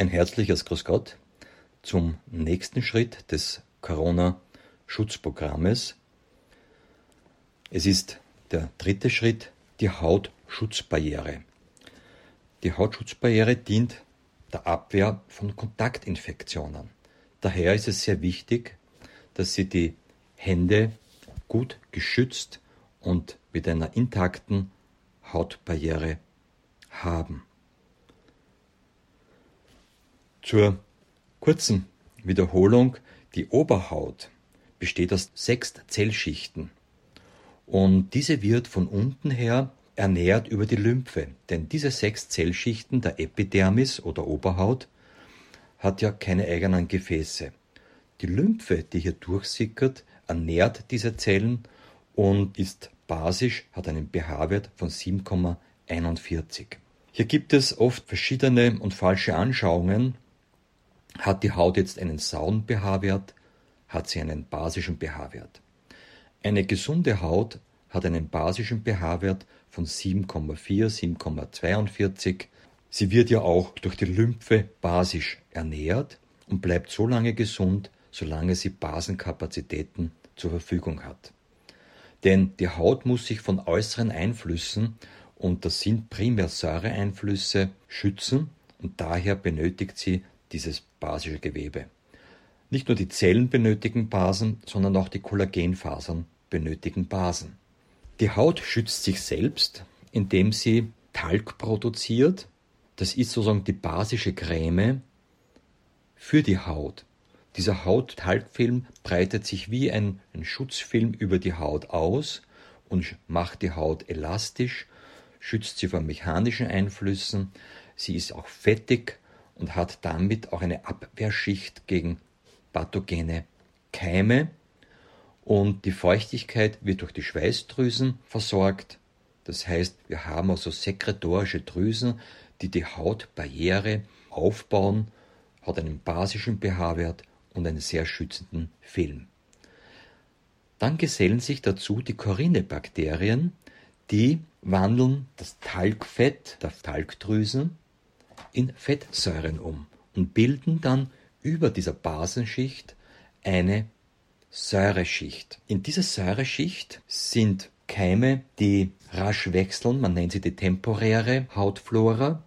Ein herzliches Grüß Gott zum nächsten Schritt des Corona-Schutzprogrammes. Es ist der dritte Schritt, die Hautschutzbarriere. Die Hautschutzbarriere dient der Abwehr von Kontaktinfektionen. Daher ist es sehr wichtig, dass Sie die Hände gut geschützt und mit einer intakten Hautbarriere haben. Zur kurzen Wiederholung, die Oberhaut besteht aus sechs Zellschichten und diese wird von unten her ernährt über die Lymphe, denn diese sechs Zellschichten der Epidermis oder Oberhaut hat ja keine eigenen Gefäße. Die Lymphe, die hier durchsickert, ernährt diese Zellen und ist basisch, hat einen pH-Wert von 7,41. Hier gibt es oft verschiedene und falsche Anschauungen, hat die Haut jetzt einen sauren pH-Wert? Hat sie einen basischen pH-Wert? Eine gesunde Haut hat einen basischen pH-Wert von 7,4, 7,42. Sie wird ja auch durch die Lymphe basisch ernährt und bleibt so lange gesund, solange sie Basenkapazitäten zur Verfügung hat. Denn die Haut muss sich von äußeren Einflüssen, und das sind primär Säureeinflüsse, schützen und daher benötigt sie dieses basische Gewebe. Nicht nur die Zellen benötigen Basen, sondern auch die Kollagenfasern benötigen Basen. Die Haut schützt sich selbst, indem sie Talg produziert. Das ist sozusagen die basische Creme für die Haut. Dieser Hauttalgfilm breitet sich wie ein, ein Schutzfilm über die Haut aus und macht die Haut elastisch, schützt sie vor mechanischen Einflüssen. Sie ist auch fettig, und hat damit auch eine Abwehrschicht gegen pathogene Keime und die Feuchtigkeit wird durch die Schweißdrüsen versorgt. Das heißt, wir haben also sekretorische Drüsen, die die Hautbarriere aufbauen, hat einen basischen pH-Wert und einen sehr schützenden Film. Dann gesellen sich dazu die Corinne-Bakterien, die wandeln das Talgfett der Talgdrüsen in Fettsäuren um und bilden dann über dieser Basenschicht eine Säureschicht. In dieser Säureschicht sind Keime, die rasch wechseln, man nennt sie die temporäre Hautflora,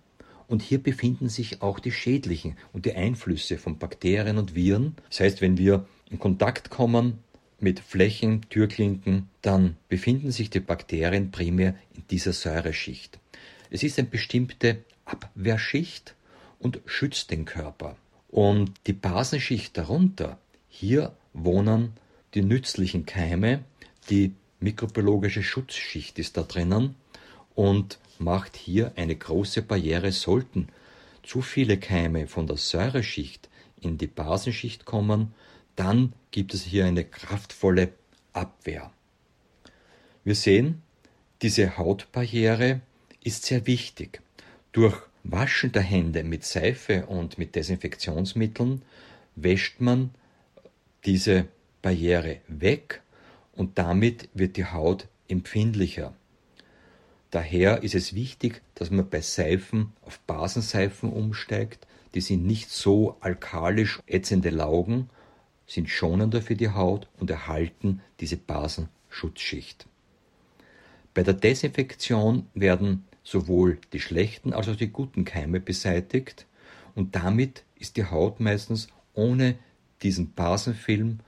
und hier befinden sich auch die schädlichen und die Einflüsse von Bakterien und Viren. Das heißt, wenn wir in Kontakt kommen mit Flächen, Türklinken, dann befinden sich die Bakterien primär in dieser Säureschicht. Es ist eine bestimmte Abwehrschicht und schützt den Körper. Und die Basenschicht darunter, hier wohnen die nützlichen Keime, die mikrobiologische Schutzschicht ist da drinnen und macht hier eine große Barriere. Sollten zu viele Keime von der Säureschicht in die Basenschicht kommen, dann gibt es hier eine kraftvolle Abwehr. Wir sehen, diese Hautbarriere ist sehr wichtig. Durch Waschen der Hände mit Seife und mit Desinfektionsmitteln wäscht man diese Barriere weg und damit wird die Haut empfindlicher. Daher ist es wichtig, dass man bei Seifen auf Basenseifen umsteigt. Die sind nicht so alkalisch ätzende Laugen, sind schonender für die Haut und erhalten diese Basenschutzschicht. Bei der Desinfektion werden sowohl die schlechten als auch die guten Keime beseitigt und damit ist die Haut meistens ohne diesen Basenfilm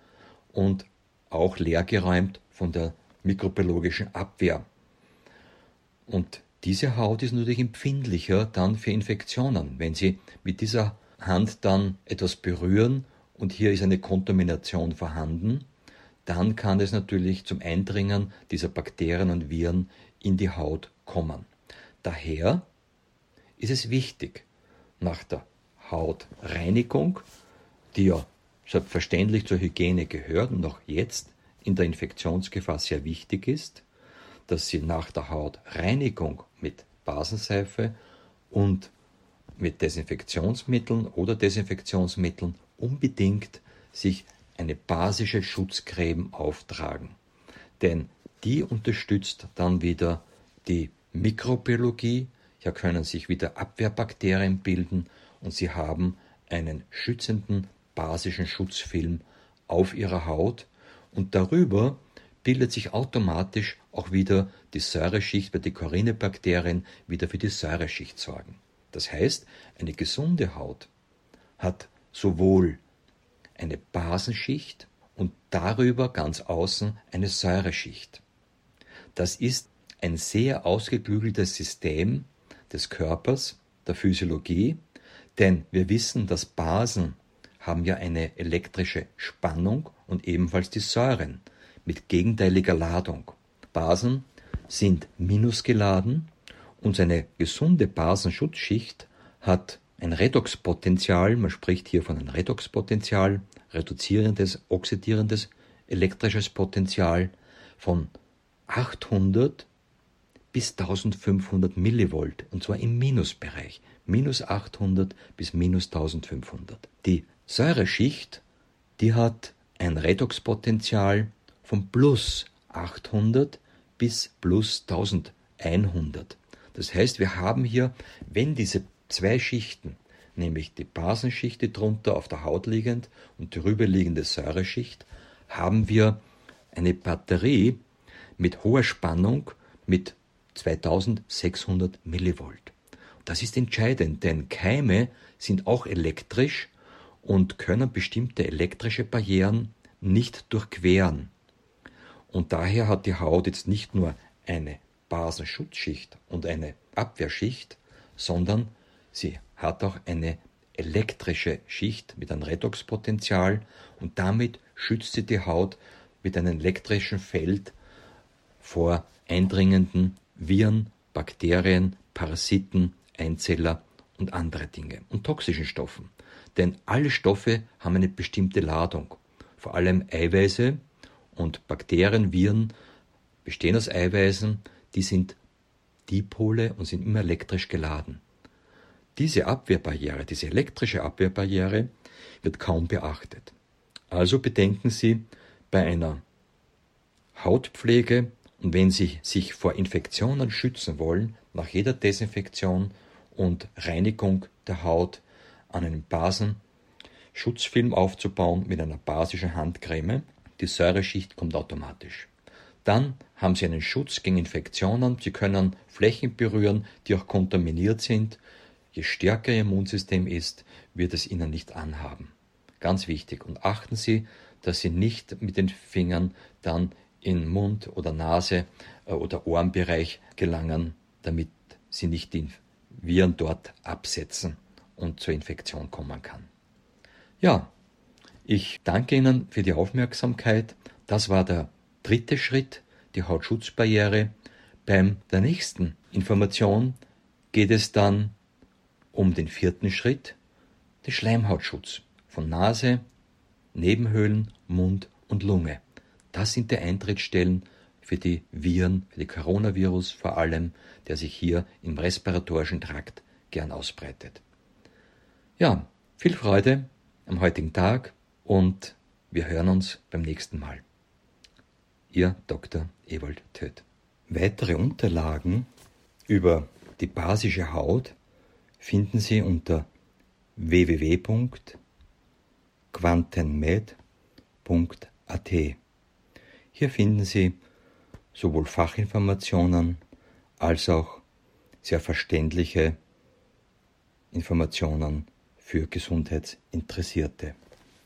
und auch leergeräumt von der mikrobiologischen Abwehr. Und diese Haut ist natürlich empfindlicher dann für Infektionen. Wenn Sie mit dieser Hand dann etwas berühren und hier ist eine Kontamination vorhanden, dann kann es natürlich zum Eindringen dieser Bakterien und Viren in die Haut kommen. Daher ist es wichtig, nach der Hautreinigung, die ja selbstverständlich zur Hygiene gehört und auch jetzt in der Infektionsgefahr sehr wichtig ist, dass sie nach der Hautreinigung mit Basenseife und mit Desinfektionsmitteln oder Desinfektionsmitteln unbedingt sich eine basische Schutzcreme auftragen. Denn die unterstützt dann wieder die Mikrobiologie, hier können sich wieder Abwehrbakterien bilden und sie haben einen schützenden basischen Schutzfilm auf ihrer Haut und darüber bildet sich automatisch auch wieder die Säureschicht, weil die Corinebakterien wieder für die Säureschicht sorgen. Das heißt, eine gesunde Haut hat sowohl eine Basenschicht und darüber ganz außen eine Säureschicht. Das ist ein sehr ausgeklügeltes System des Körpers, der Physiologie, denn wir wissen, dass Basen haben ja eine elektrische Spannung und ebenfalls die Säuren mit gegenteiliger Ladung. Basen sind minusgeladen und seine gesunde Basenschutzschicht hat ein Redoxpotential, man spricht hier von einem Redoxpotential, reduzierendes, oxidierendes elektrisches Potential von 800 bis 1500 Millivolt und zwar im Minusbereich, minus 800 bis minus 1500. Die Säureschicht, die hat ein Redoxpotential von plus 800 bis plus 1100. Das heißt, wir haben hier, wenn diese zwei Schichten, nämlich die Basenschicht, die drunter auf der Haut liegend und die rüberliegende Säureschicht, haben wir eine Batterie mit hoher Spannung mit 2600 Millivolt. Das ist entscheidend, denn Keime sind auch elektrisch und können bestimmte elektrische Barrieren nicht durchqueren. Und daher hat die Haut jetzt nicht nur eine Basenschutzschicht und eine Abwehrschicht, sondern sie hat auch eine elektrische Schicht mit einem Redoxpotential und damit schützt sie die Haut mit einem elektrischen Feld vor eindringenden Viren, Bakterien, Parasiten, Einzeller und andere Dinge und toxischen Stoffen. Denn alle Stoffe haben eine bestimmte Ladung. Vor allem Eiweiße und Bakterien, Viren bestehen aus Eiweißen, die sind Dipole und sind immer elektrisch geladen. Diese Abwehrbarriere, diese elektrische Abwehrbarriere wird kaum beachtet. Also bedenken Sie bei einer Hautpflege und wenn Sie sich vor Infektionen schützen wollen, nach jeder Desinfektion und Reinigung der Haut an einem Basenschutzfilm aufzubauen mit einer basischen Handcreme, die Säureschicht kommt automatisch. Dann haben Sie einen Schutz gegen Infektionen. Sie können Flächen berühren, die auch kontaminiert sind. Je stärker Ihr Immunsystem ist, wird es Ihnen nicht anhaben. Ganz wichtig. Und achten Sie, dass Sie nicht mit den Fingern dann in Mund oder Nase äh, oder Ohrenbereich gelangen, damit Sie nicht die Viren dort absetzen und zur Infektion kommen kann. Ja, ich danke Ihnen für die Aufmerksamkeit. Das war der dritte Schritt, die Hautschutzbarriere. Beim der nächsten Information geht es dann um den vierten Schritt, den Schleimhautschutz von Nase, Nebenhöhlen, Mund und Lunge. Das sind die Eintrittsstellen für die Viren, für die Coronavirus vor allem, der sich hier im respiratorischen Trakt gern ausbreitet. Ja, viel Freude am heutigen Tag und wir hören uns beim nächsten Mal. Ihr Dr. Ewald Töth. Weitere Unterlagen über die basische Haut finden Sie unter www.quantenmed.at. Hier finden Sie sowohl Fachinformationen als auch sehr verständliche Informationen für Gesundheitsinteressierte.